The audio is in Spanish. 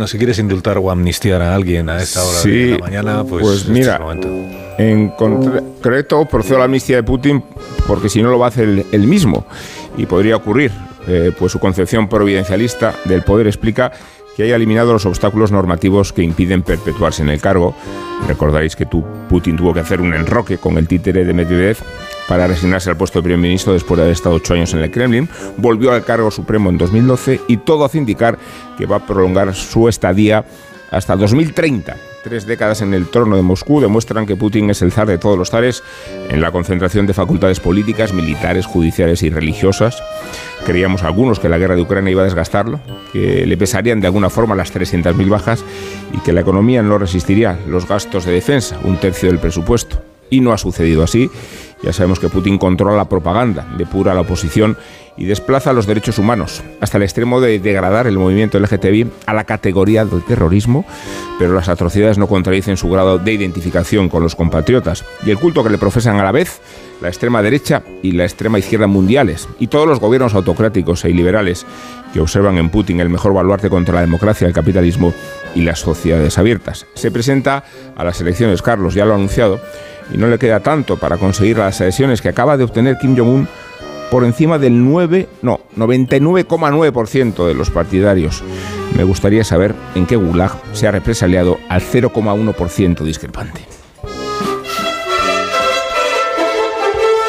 No, si quieres indultar o amnistiar a alguien a esta hora de la mañana, pues, pues este mira, en concreto procedo a la amnistía de Putin porque si no lo va a hacer él, mismo y podría ocurrir, eh, pues su concepción providencialista del poder explica que haya eliminado los obstáculos normativos que impiden perpetuarse en el cargo. Recordaréis que tú, Putin tuvo que hacer un enroque con el títere de Medvedev para resignarse al puesto de primer ministro después de haber estado ocho años en el Kremlin. Volvió al cargo supremo en 2012 y todo hace indicar que va a prolongar su estadía hasta 2030. Tres décadas en el trono de Moscú demuestran que Putin es el zar de todos los zares en la concentración de facultades políticas, militares, judiciales y religiosas. Creíamos algunos que la guerra de Ucrania iba a desgastarlo, que le pesarían de alguna forma las 300.000 bajas y que la economía no resistiría los gastos de defensa, un tercio del presupuesto. Y no ha sucedido así ya sabemos que Putin controla la propaganda, depura la oposición y desplaza los derechos humanos, hasta el extremo de degradar el movimiento LGTBI a la categoría del terrorismo, pero las atrocidades no contradicen su grado de identificación con los compatriotas y el culto que le profesan a la vez la extrema derecha y la extrema izquierda mundiales, y todos los gobiernos autocráticos e iliberales que observan en Putin el mejor baluarte contra la democracia, el capitalismo y las sociedades abiertas. Se presenta a las elecciones, Carlos ya lo ha anunciado, y no le queda tanto para conseguir las adhesiones que acaba de obtener Kim Jong-un por encima del 9, no, 99,9% de los partidarios. Me gustaría saber en qué gulag se ha represaliado al 0,1% discrepante.